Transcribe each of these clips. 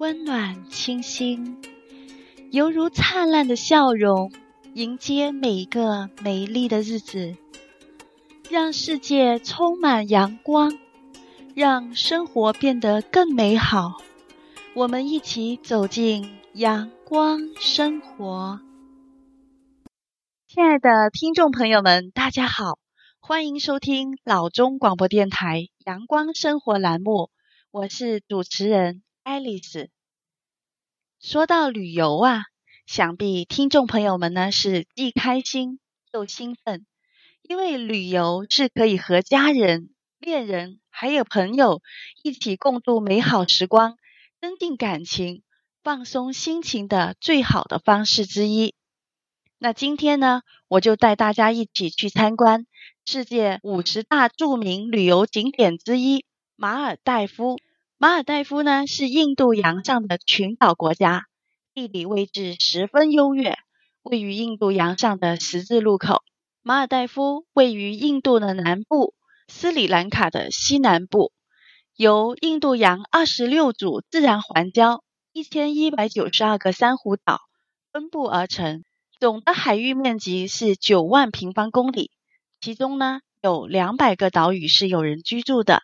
温暖清新，犹如灿烂的笑容，迎接每一个美丽的日子，让世界充满阳光，让生活变得更美好。我们一起走进阳光生活。亲爱的听众朋友们，大家好，欢迎收听老中广播电台阳光生活栏目，我是主持人。爱丽丝，说到旅游啊，想必听众朋友们呢是既开心又兴奋，因为旅游是可以和家人、恋人还有朋友一起共度美好时光、增进感情、放松心情的最好的方式之一。那今天呢，我就带大家一起去参观世界五十大著名旅游景点之一——马尔代夫。马尔代夫呢，是印度洋上的群岛国家，地理位置十分优越，位于印度洋上的十字路口。马尔代夫位于印度的南部，斯里兰卡的西南部，由印度洋二十六组自然环礁、一千一百九十二个珊瑚岛分布而成，总的海域面积是九万平方公里，其中呢有两百个岛屿是有人居住的。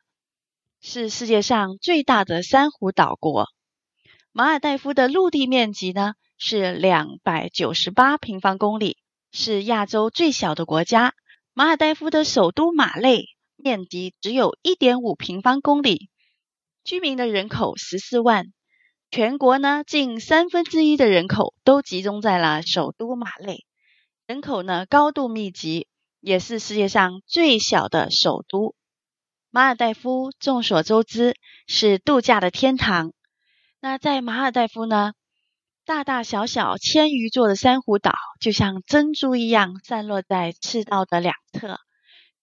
是世界上最大的珊瑚岛国。马尔代夫的陆地面积呢是两百九十八平方公里，是亚洲最小的国家。马尔代夫的首都马累面积只有一点五平方公里，居民的人口十四万。全国呢近三分之一的人口都集中在了首都马累，人口呢高度密集，也是世界上最小的首都。马尔代夫众所周知是度假的天堂。那在马尔代夫呢，大大小小千余座的珊瑚岛就像珍珠一样散落在赤道的两侧，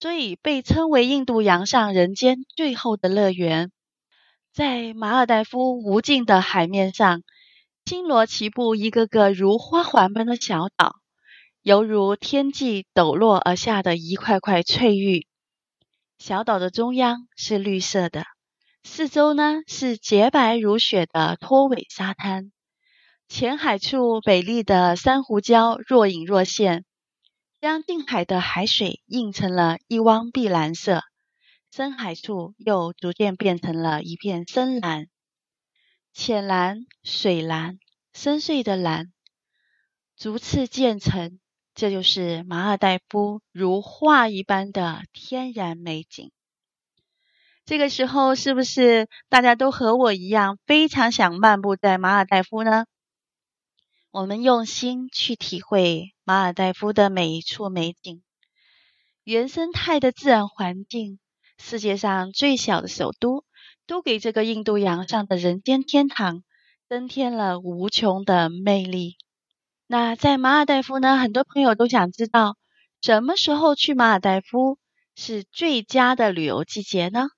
所以被称为印度洋上人间最后的乐园。在马尔代夫无尽的海面上，星罗棋布，一个个如花环般的小岛，犹如天际抖落而下的一块块翠玉。小岛的中央是绿色的，四周呢是洁白如雪的拖尾沙滩，浅海处美丽的珊瑚礁若隐若现，将近海的海水映成了一汪碧蓝色，深海处又逐渐变成了一片深蓝，浅蓝、水蓝、深邃的蓝，逐次渐成。这就是马尔代夫如画一般的天然美景。这个时候，是不是大家都和我一样，非常想漫步在马尔代夫呢？我们用心去体会马尔代夫的每一处美景，原生态的自然环境，世界上最小的首都，都给这个印度洋上的人间天堂增添了无穷的魅力。那在马尔代夫呢，很多朋友都想知道，什么时候去马尔代夫是最佳的旅游季节呢？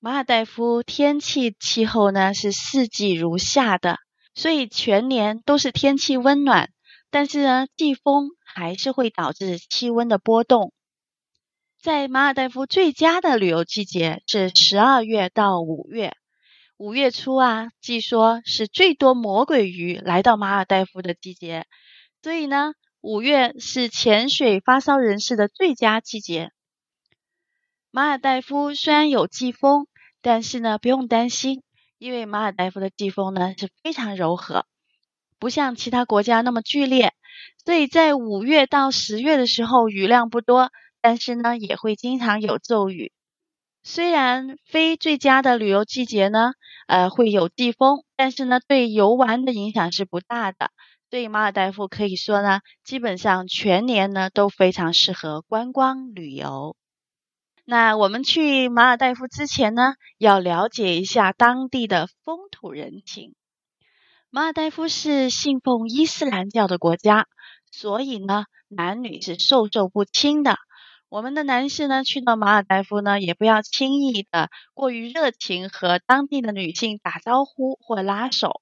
马尔代夫天气气候呢是四季如夏的，所以全年都是天气温暖，但是呢，季风还是会导致气温的波动。在马尔代夫最佳的旅游季节是十二月到五月。五月初啊，据说是最多魔鬼鱼来到马尔代夫的季节，所以呢，五月是潜水发烧人士的最佳季节。马尔代夫虽然有季风，但是呢，不用担心，因为马尔代夫的季风呢是非常柔和，不像其他国家那么剧烈，所以在五月到十月的时候雨量不多，但是呢，也会经常有骤雨。虽然非最佳的旅游季节呢，呃，会有季风，但是呢，对游玩的影响是不大的。对马尔代夫可以说呢，基本上全年呢都非常适合观光旅游。那我们去马尔代夫之前呢，要了解一下当地的风土人情。马尔代夫是信奉伊斯兰教的国家，所以呢，男女是授受不亲的。我们的男士呢，去到马尔代夫呢，也不要轻易的过于热情和当地的女性打招呼或拉手。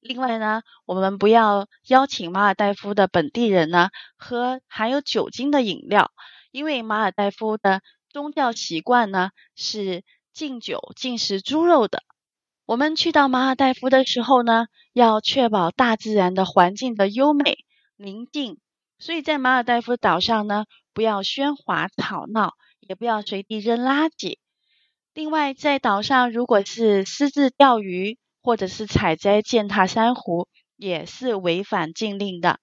另外呢，我们不要邀请马尔代夫的本地人呢，喝含有酒精的饮料，因为马尔代夫的宗教习惯呢，是禁酒、禁食猪肉的。我们去到马尔代夫的时候呢，要确保大自然的环境的优美宁静。所以在马尔代夫岛上呢，不要喧哗吵闹，也不要随地扔垃圾。另外，在岛上如果是私自钓鱼或者是采摘践踏珊瑚，也是违反禁令的。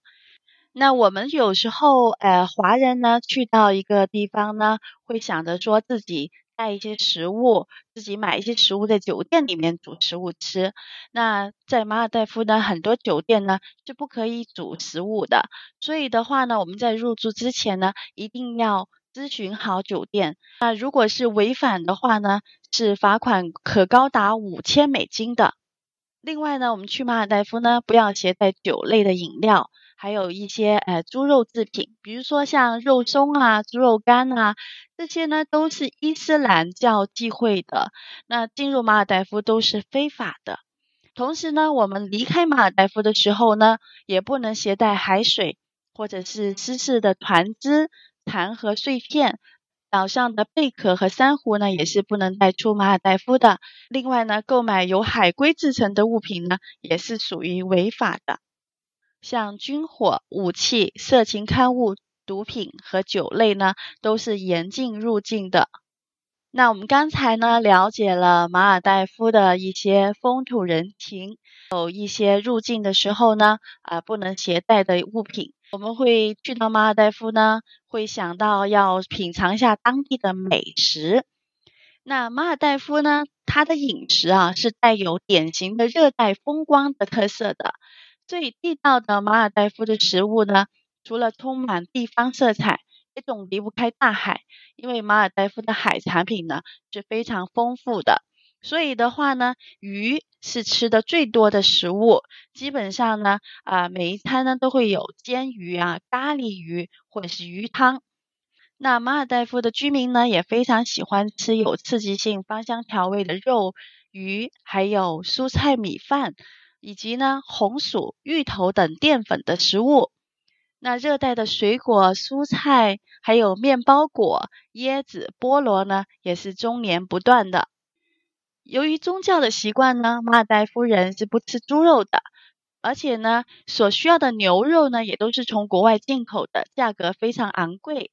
那我们有时候，呃，华人呢，去到一个地方呢，会想着说自己。带一些食物，自己买一些食物，在酒店里面煮食物吃。那在马尔代夫呢，很多酒店呢是不可以煮食物的。所以的话呢，我们在入住之前呢，一定要咨询好酒店。那如果是违反的话呢，是罚款可高达五千美金的。另外呢，我们去马尔代夫呢，不要携带酒类的饮料。还有一些呃猪肉制品，比如说像肉松啊、猪肉干啊，这些呢都是伊斯兰教忌讳的。那进入马尔代夫都是非法的。同时呢，我们离开马尔代夫的时候呢，也不能携带海水或者是湿式的船只、残骸碎片。岛上的贝壳和珊瑚呢，也是不能带出马尔代夫的。另外呢，购买由海龟制成的物品呢，也是属于违法的。像军火、武器、色情刊物、毒品和酒类呢，都是严禁入境的。那我们刚才呢，了解了马尔代夫的一些风土人情，有一些入境的时候呢，啊、不能携带的物品。我们会去到马尔代夫呢，会想到要品尝一下当地的美食。那马尔代夫呢，它的饮食啊，是带有典型的热带风光的特色的。最地道的马尔代夫的食物呢，除了充满地方色彩，也总离不开大海。因为马尔代夫的海产品呢是非常丰富的，所以的话呢，鱼是吃的最多的食物。基本上呢，啊、每一餐呢都会有煎鱼啊、咖喱鱼或者是鱼汤。那马尔代夫的居民呢也非常喜欢吃有刺激性、芳香调味的肉、鱼，还有蔬菜、米饭。以及呢，红薯、芋头等淀粉的食物。那热带的水果、蔬菜，还有面包果、椰子、菠萝呢，也是终年不断的。由于宗教的习惯呢，马尔代夫人是不吃猪肉的，而且呢，所需要的牛肉呢，也都是从国外进口的，价格非常昂贵。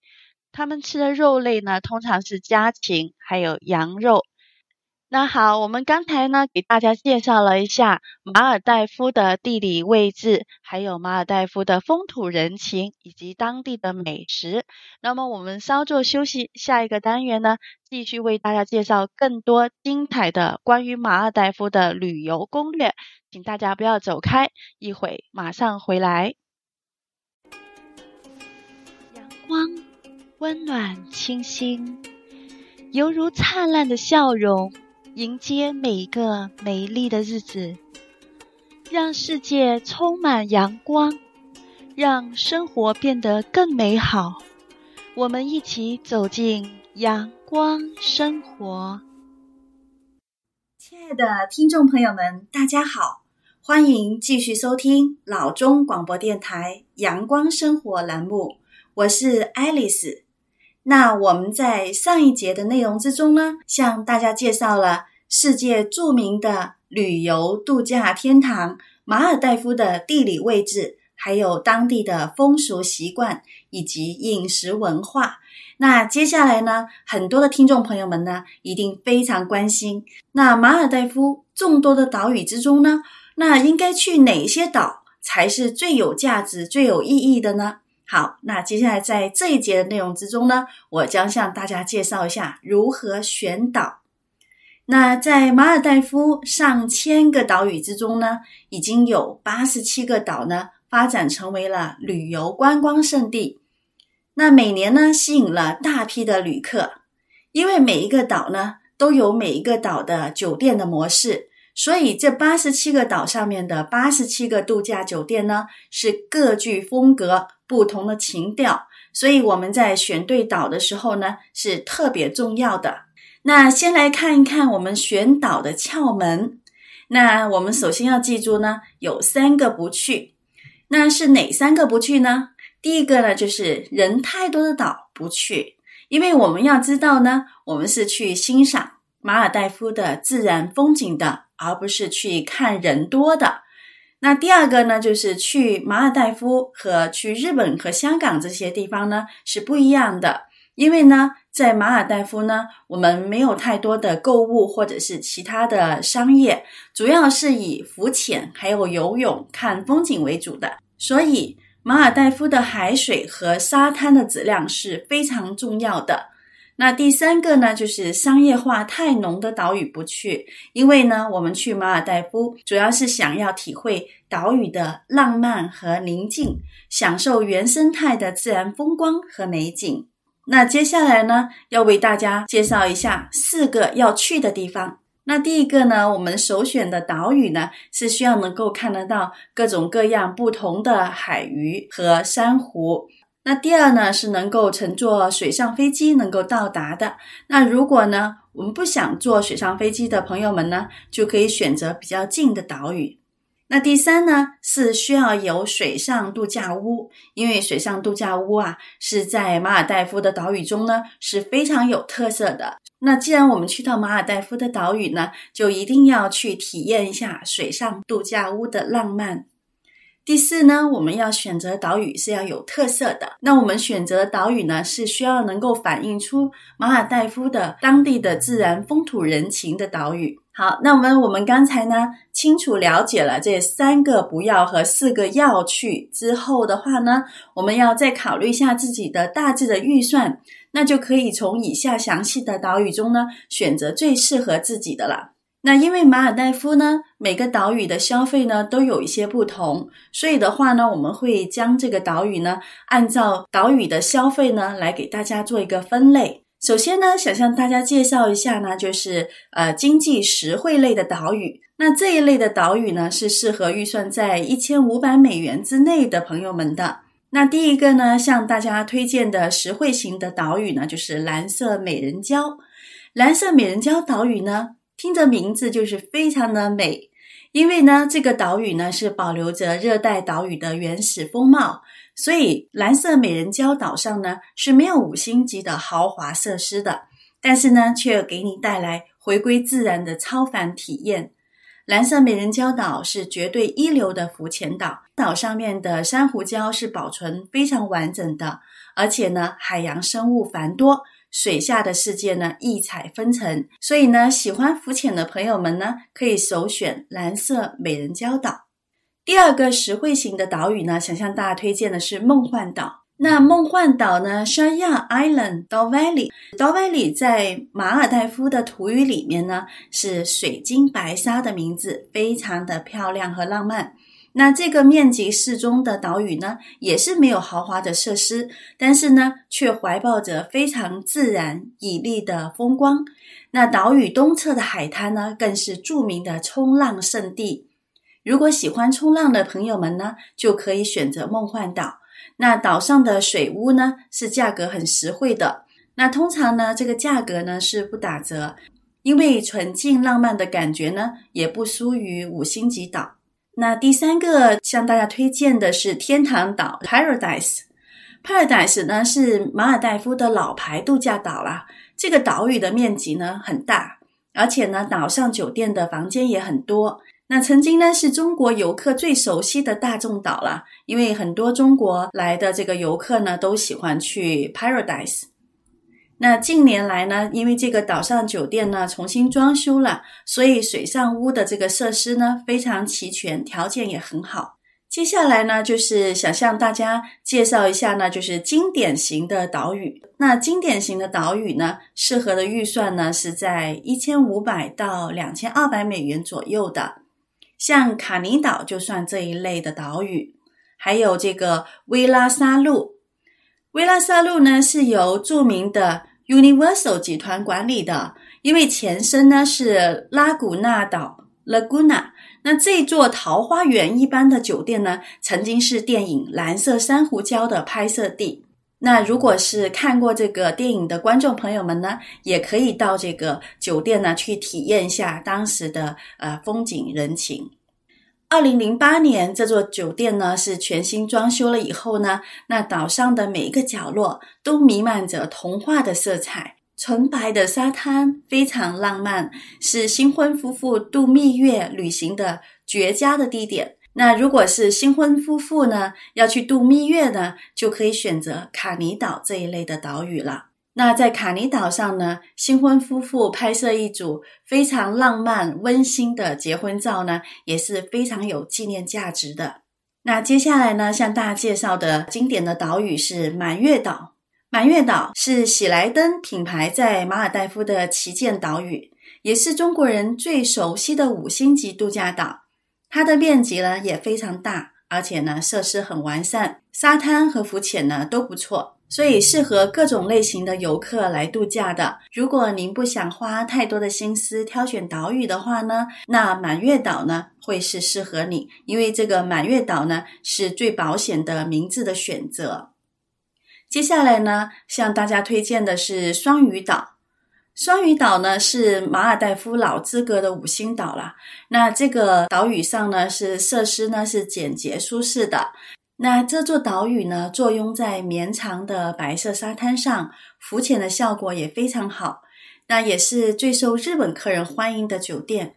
他们吃的肉类呢，通常是家禽，还有羊肉。那好，我们刚才呢给大家介绍了一下马尔代夫的地理位置，还有马尔代夫的风土人情以及当地的美食。那么我们稍作休息，下一个单元呢继续为大家介绍更多精彩的关于马尔代夫的旅游攻略，请大家不要走开，一会马上回来。阳光温暖清新，犹如灿烂的笑容。迎接每一个美丽的日子，让世界充满阳光，让生活变得更美好。我们一起走进阳光生活。亲爱的听众朋友们，大家好，欢迎继续收听老中广播电台阳光生活栏目，我是爱丽丝。那我们在上一节的内容之中呢，向大家介绍了世界著名的旅游度假天堂马尔代夫的地理位置，还有当地的风俗习惯以及饮食文化。那接下来呢，很多的听众朋友们呢，一定非常关心，那马尔代夫众多的岛屿之中呢，那应该去哪些岛才是最有价值、最有意义的呢？好，那接下来在这一节的内容之中呢，我将向大家介绍一下如何选岛。那在马尔代夫上千个岛屿之中呢，已经有八十七个岛呢发展成为了旅游观光胜地。那每年呢，吸引了大批的旅客，因为每一个岛呢都有每一个岛的酒店的模式。所以，这八十七个岛上面的八十七个度假酒店呢，是各具风格、不同的情调。所以我们在选对岛的时候呢，是特别重要的。那先来看一看我们选岛的窍门。那我们首先要记住呢，有三个不去。那是哪三个不去呢？第一个呢，就是人太多的岛不去，因为我们要知道呢，我们是去欣赏马尔代夫的自然风景的。而不是去看人多的。那第二个呢，就是去马尔代夫和去日本和香港这些地方呢是不一样的，因为呢，在马尔代夫呢，我们没有太多的购物或者是其他的商业，主要是以浮潜还有游泳、看风景为主的，所以马尔代夫的海水和沙滩的质量是非常重要的。那第三个呢，就是商业化太浓的岛屿不去，因为呢，我们去马尔代夫主要是想要体会岛屿的浪漫和宁静，享受原生态的自然风光和美景。那接下来呢，要为大家介绍一下四个要去的地方。那第一个呢，我们首选的岛屿呢，是需要能够看得到各种各样不同的海鱼和珊瑚。那第二呢，是能够乘坐水上飞机能够到达的。那如果呢，我们不想坐水上飞机的朋友们呢，就可以选择比较近的岛屿。那第三呢，是需要有水上度假屋，因为水上度假屋啊，是在马尔代夫的岛屿中呢，是非常有特色的。那既然我们去到马尔代夫的岛屿呢，就一定要去体验一下水上度假屋的浪漫。第四呢，我们要选择岛屿是要有特色的。那我们选择岛屿呢，是需要能够反映出马尔代夫的当地的自然风土人情的岛屿。好，那我们我们刚才呢，清楚了解了这三个不要和四个要去之后的话呢，我们要再考虑一下自己的大致的预算，那就可以从以下详细的岛屿中呢，选择最适合自己的了。那因为马尔代夫呢，每个岛屿的消费呢都有一些不同，所以的话呢，我们会将这个岛屿呢按照岛屿的消费呢来给大家做一个分类。首先呢，想向大家介绍一下呢，就是呃经济实惠类的岛屿。那这一类的岛屿呢是适合预算在一千五百美元之内的朋友们的。那第一个呢，向大家推荐的实惠型的岛屿呢，就是蓝色美人礁。蓝色美人礁岛屿呢。听着名字就是非常的美，因为呢，这个岛屿呢是保留着热带岛屿的原始风貌，所以蓝色美人礁岛上呢是没有五星级的豪华设施的，但是呢却给你带来回归自然的超凡体验。蓝色美人礁岛是绝对一流的浮潜岛，岛上面的珊瑚礁是保存非常完整的，而且呢海洋生物繁多。水下的世界呢，异彩纷呈，所以呢，喜欢浮潜的朋友们呢，可以首选蓝色美人礁岛。第二个实惠型的岛屿呢，想向大家推荐的是梦幻岛。那梦幻岛呢沙亚 Island d o v a l l e y d o v a l l e y 在马尔代夫的土语里面呢，是水晶白沙的名字，非常的漂亮和浪漫。那这个面积适中的岛屿呢，也是没有豪华的设施，但是呢，却怀抱着非常自然綺丽的风光。那岛屿东侧的海滩呢，更是著名的冲浪圣地。如果喜欢冲浪的朋友们呢，就可以选择梦幻岛。那岛上的水屋呢，是价格很实惠的。那通常呢，这个价格呢是不打折，因为纯净浪漫的感觉呢，也不输于五星级岛。那第三个向大家推荐的是天堂岛 Paradise。Paradise 呢是马尔代夫的老牌度假岛啦。这个岛屿的面积呢很大，而且呢岛上酒店的房间也很多。那曾经呢是中国游客最熟悉的大众岛啦，因为很多中国来的这个游客呢都喜欢去 Paradise。那近年来呢，因为这个岛上酒店呢重新装修了，所以水上屋的这个设施呢非常齐全，条件也很好。接下来呢，就是想向大家介绍一下呢，就是经典型的岛屿。那经典型的岛屿呢，适合的预算呢是在一千五百到两千二百美元左右的。像卡尼岛就算这一类的岛屿，还有这个威拉沙路。威拉沙路呢是由著名的 Universal 集团管理的，因为前身呢是拉古纳岛 Laguna。那这座桃花源一般的酒店呢，曾经是电影《蓝色珊瑚礁》的拍摄地。那如果是看过这个电影的观众朋友们呢，也可以到这个酒店呢去体验一下当时的呃风景人情。二零零八年，这座酒店呢是全新装修了以后呢，那岛上的每一个角落都弥漫着童话的色彩。纯白的沙滩非常浪漫，是新婚夫妇度蜜月旅行的绝佳的地点。那如果是新婚夫妇呢，要去度蜜月呢，就可以选择卡尼岛这一类的岛屿了。那在卡尼岛上呢，新婚夫妇拍摄一组非常浪漫温馨的结婚照呢，也是非常有纪念价值的。那接下来呢，向大家介绍的经典的岛屿是满月岛。满月岛是喜来登品牌在马尔代夫的旗舰岛屿，也是中国人最熟悉的五星级度假岛。它的面积呢也非常大，而且呢设施很完善，沙滩和浮潜呢都不错，所以适合各种类型的游客来度假的。如果您不想花太多的心思挑选岛屿的话呢，那满月岛呢会是适合你，因为这个满月岛呢是最保险的名字的选择。接下来呢，向大家推荐的是双鱼岛。双鱼岛呢是马尔代夫老资格的五星岛啦。那这个岛屿上呢是设施呢是简洁舒适的。那这座岛屿呢坐拥在绵长的白色沙滩上，浮潜的效果也非常好。那也是最受日本客人欢迎的酒店。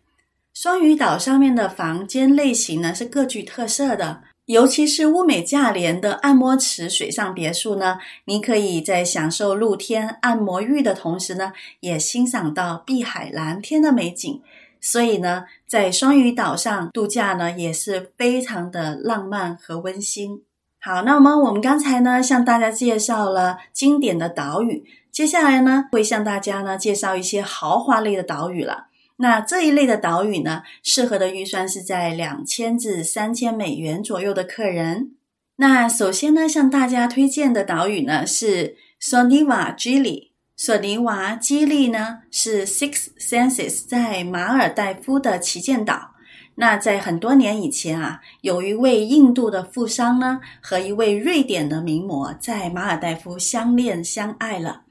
双鱼岛上面的房间类型呢是各具特色的。尤其是物美价廉的按摩池水上别墅呢，您可以在享受露天按摩浴的同时呢，也欣赏到碧海蓝天的美景。所以呢，在双鱼岛上度假呢，也是非常的浪漫和温馨。好，那么我们刚才呢，向大家介绍了经典的岛屿，接下来呢，会向大家呢介绍一些豪华类的岛屿了。那这一类的岛屿呢，适合的预算是在两千至三千美元左右的客人。那首先呢，向大家推荐的岛屿呢是索尼瓦基利。索尼瓦基利呢是 Six Senses 在马尔代夫的旗舰岛。那在很多年以前啊，有一位印度的富商呢和一位瑞典的名模在马尔代夫相恋相爱了。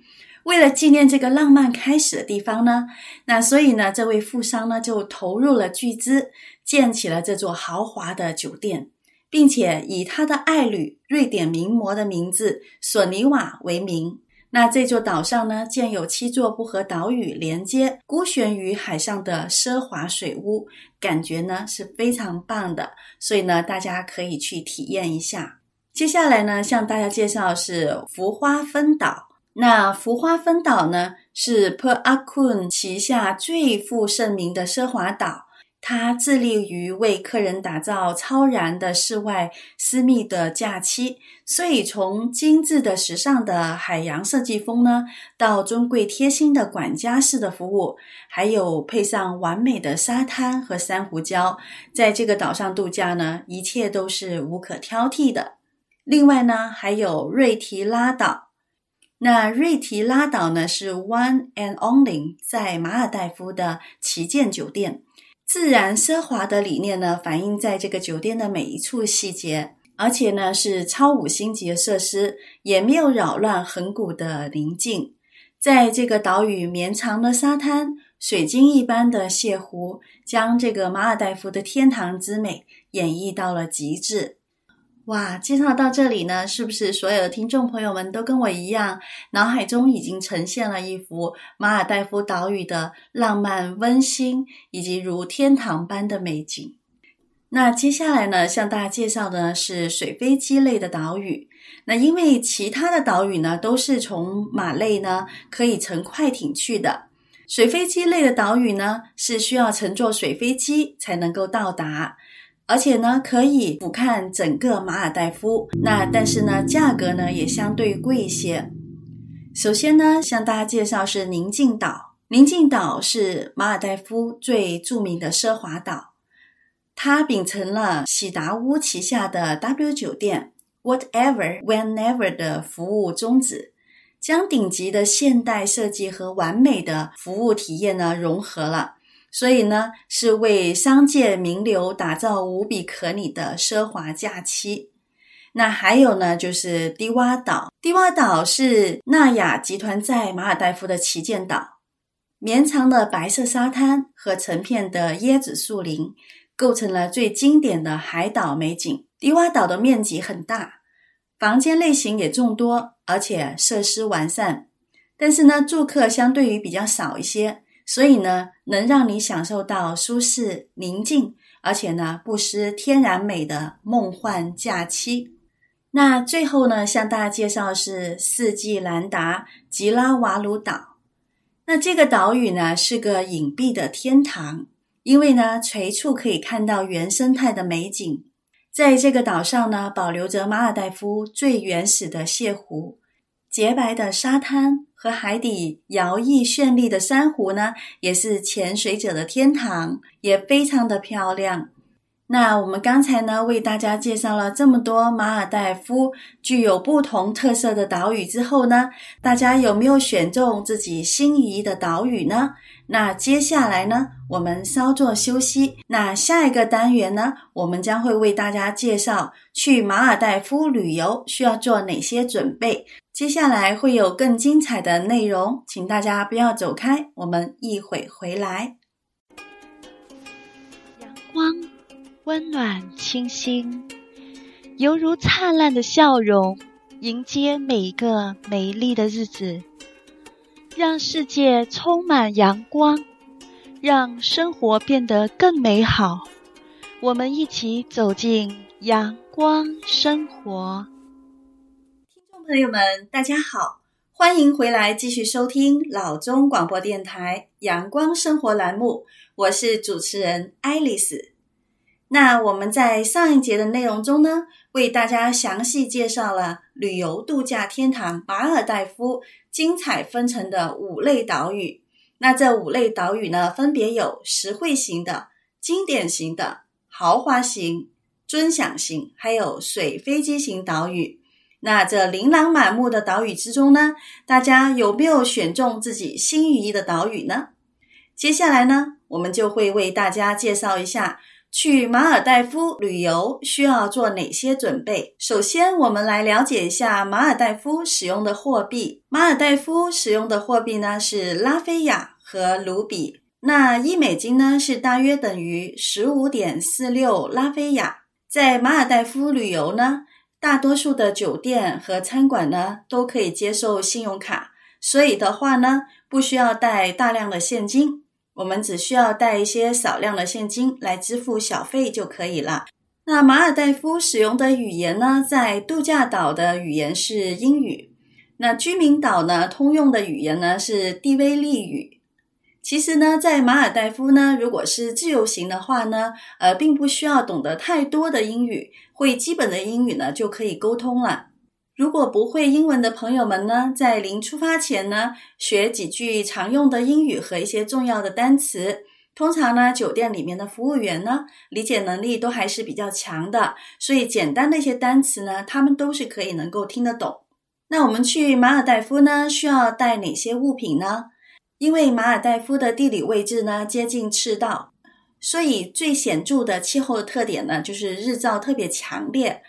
为了纪念这个浪漫开始的地方呢，那所以呢，这位富商呢就投入了巨资，建起了这座豪华的酒店，并且以他的爱侣瑞典名模的名字索尼瓦为名。那这座岛上呢，建有七座不和岛屿连接、孤悬于海上的奢华水屋，感觉呢是非常棒的。所以呢，大家可以去体验一下。接下来呢，向大家介绍是浮花分岛。那浮花分岛呢，是 Per Akun 旗下最负盛名的奢华岛。它致力于为客人打造超然的室外私密的假期，所以从精致的时尚的海洋设计风呢，到尊贵贴心的管家式的服务，还有配上完美的沙滩和珊瑚礁，在这个岛上度假呢，一切都是无可挑剔的。另外呢，还有瑞提拉岛。那瑞提拉岛呢，是 One and Only 在马尔代夫的旗舰酒店，自然奢华的理念呢，反映在这个酒店的每一处细节，而且呢是超五星级的设施，也没有扰乱恒古的宁静。在这个岛屿绵长的沙滩、水晶一般的泻湖，将这个马尔代夫的天堂之美演绎到了极致。哇，介绍到这里呢，是不是所有的听众朋友们都跟我一样，脑海中已经呈现了一幅马尔代夫岛屿的浪漫温馨以及如天堂般的美景？那接下来呢，向大家介绍的是水飞机类的岛屿。那因为其他的岛屿呢都是从马累呢可以乘快艇去的，水飞机类的岛屿呢是需要乘坐水飞机才能够到达。而且呢，可以俯瞰整个马尔代夫。那但是呢，价格呢也相对贵一些。首先呢，向大家介绍是宁静岛。宁静岛是马尔代夫最著名的奢华岛，它秉承了喜达屋旗下的 W 酒店 Whatever Whenever 的服务宗旨，将顶级的现代设计和完美的服务体验呢融合了。所以呢，是为商界名流打造无比可拟的奢华假期。那还有呢，就是低洼岛。低洼岛是纳雅集团在马尔代夫的旗舰岛，绵长的白色沙滩和成片的椰子树林，构成了最经典的海岛美景。低洼岛的面积很大，房间类型也众多，而且设施完善。但是呢，住客相对于比较少一些，所以呢，能让你享受到舒适宁静，而且呢，不失天然美的梦幻假期。那最后呢，向大家介绍是四季兰达吉拉瓦鲁岛。那这个岛屿呢，是个隐蔽的天堂，因为呢，随处可以看到原生态的美景。在这个岛上呢，保留着马尔代夫最原始的泻湖，洁白的沙滩和海底摇曳绚丽的珊瑚呢，也是潜水者的天堂，也非常的漂亮。那我们刚才呢，为大家介绍了这么多马尔代夫具有不同特色的岛屿之后呢，大家有没有选中自己心仪的岛屿呢？那接下来呢，我们稍作休息。那下一个单元呢，我们将会为大家介绍去马尔代夫旅游需要做哪些准备。接下来会有更精彩的内容，请大家不要走开，我们一会回来。阳光。温暖清新，犹如灿烂的笑容，迎接每一个美丽的日子，让世界充满阳光，让生活变得更美好。我们一起走进阳光生活。听众朋友们，大家好，欢迎回来继续收听老中广播电台阳光生活栏目，我是主持人爱丽丝。那我们在上一节的内容中呢，为大家详细介绍了旅游度假天堂马尔代夫精彩纷呈的五类岛屿。那这五类岛屿呢，分别有实惠型的、经典型的、豪华型、尊享型，还有水飞机型岛屿。那这琳琅满目的岛屿之中呢，大家有没有选中自己心仪的岛屿呢？接下来呢，我们就会为大家介绍一下。去马尔代夫旅游需要做哪些准备？首先，我们来了解一下马尔代夫使用的货币。马尔代夫使用的货币呢是拉菲亚和卢比。那一美金呢是大约等于十五点四六拉菲亚。在马尔代夫旅游呢，大多数的酒店和餐馆呢都可以接受信用卡，所以的话呢，不需要带大量的现金。我们只需要带一些少量的现金来支付小费就可以了。那马尔代夫使用的语言呢，在度假岛的语言是英语。那居民岛呢，通用的语言呢是蒂威利语。其实呢，在马尔代夫呢，如果是自由行的话呢，呃，并不需要懂得太多的英语，会基本的英语呢就可以沟通了。如果不会英文的朋友们呢，在临出发前呢，学几句常用的英语和一些重要的单词。通常呢，酒店里面的服务员呢，理解能力都还是比较强的，所以简单的一些单词呢，他们都是可以能够听得懂。那我们去马尔代夫呢，需要带哪些物品呢？因为马尔代夫的地理位置呢，接近赤道，所以最显著的气候的特点呢，就是日照特别强烈。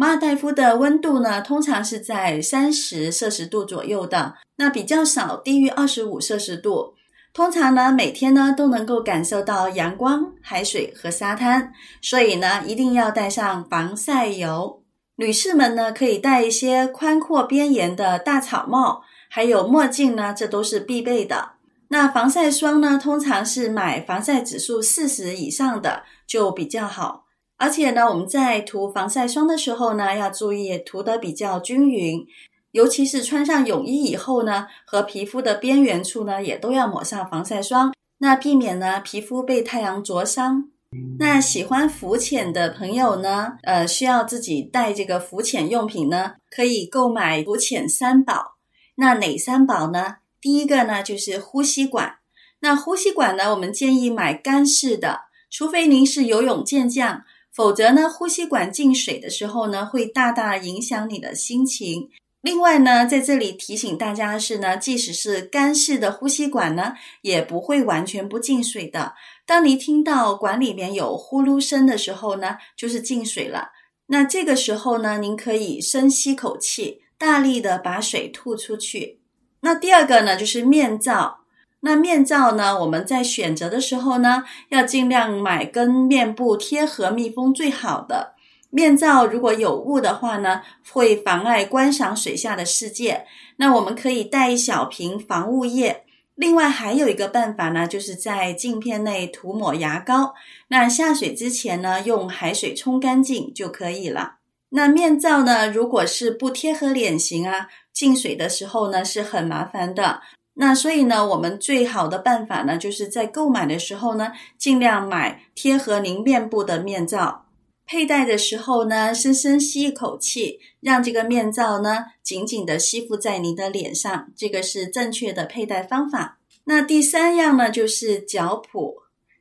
马尔代夫的温度呢，通常是在三十摄氏度左右的，那比较少低于二十五摄氏度。通常呢，每天呢都能够感受到阳光、海水和沙滩，所以呢，一定要带上防晒油。女士们呢，可以戴一些宽阔边沿的大草帽，还有墨镜呢，这都是必备的。那防晒霜呢，通常是买防晒指数四十以上的就比较好。而且呢，我们在涂防晒霜的时候呢，要注意涂得比较均匀，尤其是穿上泳衣以后呢，和皮肤的边缘处呢，也都要抹上防晒霜，那避免呢皮肤被太阳灼伤。那喜欢浮潜的朋友呢，呃，需要自己带这个浮潜用品呢，可以购买浮潜三宝。那哪三宝呢？第一个呢就是呼吸管。那呼吸管呢，我们建议买干式的，除非您是游泳健将。否则呢，呼吸管进水的时候呢，会大大影响你的心情。另外呢，在这里提醒大家的是呢，即使是干式的呼吸管呢，也不会完全不进水的。当你听到管里面有呼噜声的时候呢，就是进水了。那这个时候呢，您可以深吸口气，大力的把水吐出去。那第二个呢，就是面罩。那面罩呢，我们在选择的时候呢，要尽量买跟面部贴合、密封最好的。面罩如果有雾的话呢，会妨碍观赏水下的世界。那我们可以带一小瓶防雾液。另外还有一个办法呢，就是在镜片内涂抹牙膏。那下水之前呢，用海水冲干净就可以了。那面罩呢，如果是不贴合脸型啊，进水的时候呢，是很麻烦的。那所以呢，我们最好的办法呢，就是在购买的时候呢，尽量买贴合您面部的面罩。佩戴的时候呢，深深吸一口气，让这个面罩呢紧紧的吸附在您的脸上，这个是正确的佩戴方法。那第三样呢，就是脚蹼。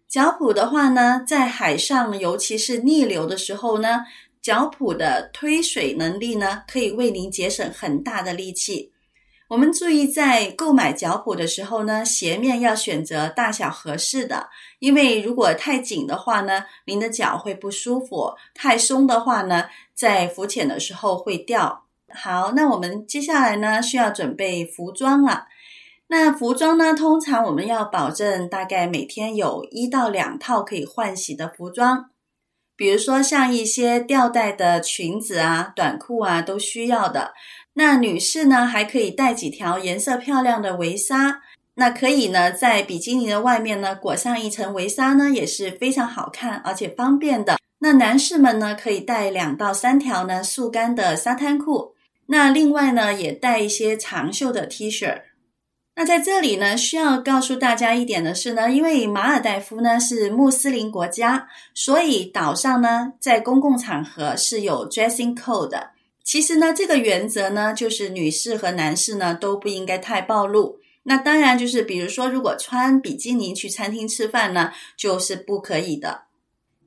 脚蹼的话呢，在海上，尤其是逆流的时候呢，脚蹼的推水能力呢，可以为您节省很大的力气。我们注意在购买脚蹼的时候呢，鞋面要选择大小合适的，因为如果太紧的话呢，您的脚会不舒服；太松的话呢，在浮潜的时候会掉。好，那我们接下来呢，需要准备服装了。那服装呢，通常我们要保证大概每天有一到两套可以换洗的服装，比如说像一些吊带的裙子啊、短裤啊，都需要的。那女士呢，还可以带几条颜色漂亮的围纱，那可以呢，在比基尼的外面呢，裹上一层围纱呢，也是非常好看而且方便的。那男士们呢，可以带两到三条呢速干的沙滩裤，那另外呢，也带一些长袖的 T 恤。那在这里呢，需要告诉大家一点的是呢，因为马尔代夫呢是穆斯林国家，所以岛上呢，在公共场合是有 dressing code 的。其实呢，这个原则呢，就是女士和男士呢都不应该太暴露。那当然就是，比如说，如果穿比基尼去餐厅吃饭呢，就是不可以的。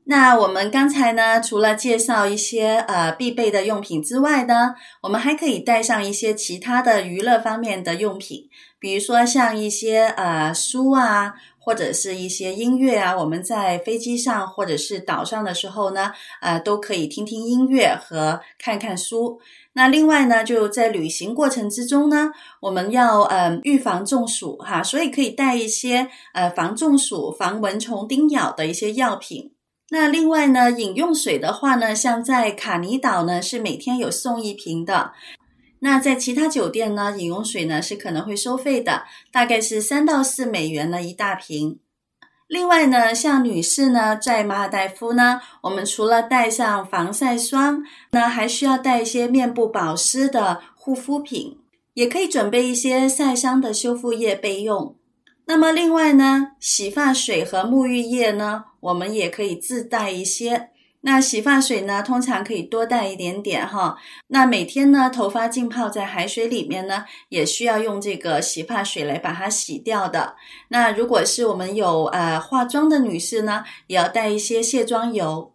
那我们刚才呢，除了介绍一些呃必备的用品之外呢，我们还可以带上一些其他的娱乐方面的用品，比如说像一些呃书啊。或者是一些音乐啊，我们在飞机上或者是岛上的时候呢，呃，都可以听听音乐和看看书。那另外呢，就在旅行过程之中呢，我们要呃预防中暑哈，所以可以带一些呃防中暑、防蚊虫叮咬的一些药品。那另外呢，饮用水的话呢，像在卡尼岛呢，是每天有送一瓶的。那在其他酒店呢，饮用水呢是可能会收费的，大概是三到四美元呢一大瓶。另外呢，像女士呢，在马尔代夫呢，我们除了带上防晒霜，那还需要带一些面部保湿的护肤品，也可以准备一些晒伤的修复液备用。那么另外呢，洗发水和沐浴液呢，我们也可以自带一些。那洗发水呢，通常可以多带一点点哈。那每天呢，头发浸泡在海水里面呢，也需要用这个洗发水来把它洗掉的。那如果是我们有呃化妆的女士呢，也要带一些卸妆油。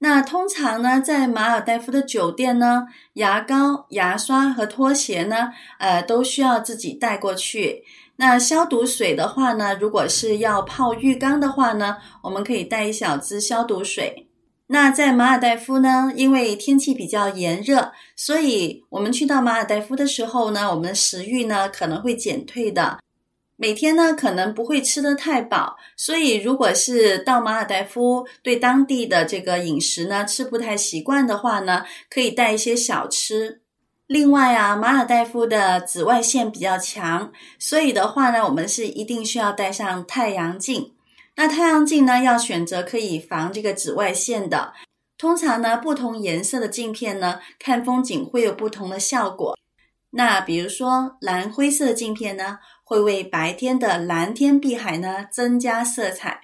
那通常呢，在马尔代夫的酒店呢，牙膏、牙刷和拖鞋呢，呃，都需要自己带过去。那消毒水的话呢，如果是要泡浴缸的话呢，我们可以带一小支消毒水。那在马尔代夫呢，因为天气比较炎热，所以我们去到马尔代夫的时候呢，我们的食欲呢可能会减退的。每天呢可能不会吃得太饱，所以如果是到马尔代夫对当地的这个饮食呢吃不太习惯的话呢，可以带一些小吃。另外啊，马尔代夫的紫外线比较强，所以的话呢，我们是一定需要带上太阳镜。那太阳镜呢，要选择可以防这个紫外线的。通常呢，不同颜色的镜片呢，看风景会有不同的效果。那比如说，蓝灰色的镜片呢，会为白天的蓝天碧海呢增加色彩；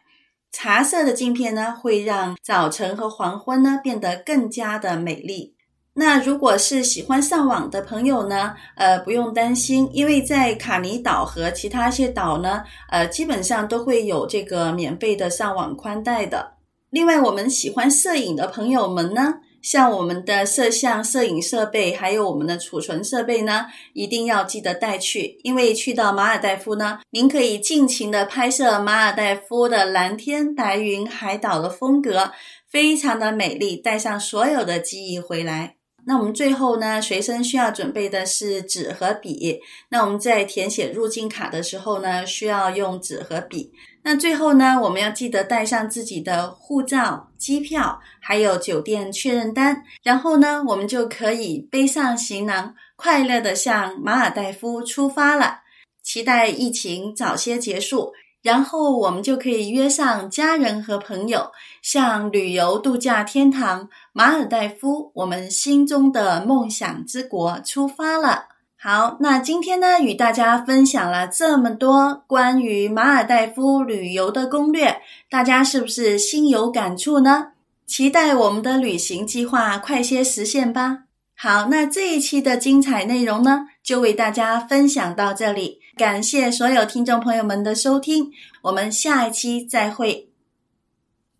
茶色的镜片呢，会让早晨和黄昏呢变得更加的美丽。那如果是喜欢上网的朋友呢，呃，不用担心，因为在卡尼岛和其他一些岛呢，呃，基本上都会有这个免费的上网宽带的。另外，我们喜欢摄影的朋友们呢，像我们的摄像、摄影设备，还有我们的储存设备呢，一定要记得带去，因为去到马尔代夫呢，您可以尽情的拍摄马尔代夫的蓝天白云、海岛的风格，非常的美丽，带上所有的记忆回来。那我们最后呢，随身需要准备的是纸和笔。那我们在填写入境卡的时候呢，需要用纸和笔。那最后呢，我们要记得带上自己的护照、机票，还有酒店确认单。然后呢，我们就可以背上行囊，快乐地向马尔代夫出发了。期待疫情早些结束，然后我们就可以约上家人和朋友，向旅游度假天堂马尔代夫，我们心中的梦想之国出发了。好，那今天呢，与大家分享了这么多关于马尔代夫旅游的攻略，大家是不是心有感触呢？期待我们的旅行计划快些实现吧。好，那这一期的精彩内容呢，就为大家分享到这里，感谢所有听众朋友们的收听，我们下一期再会。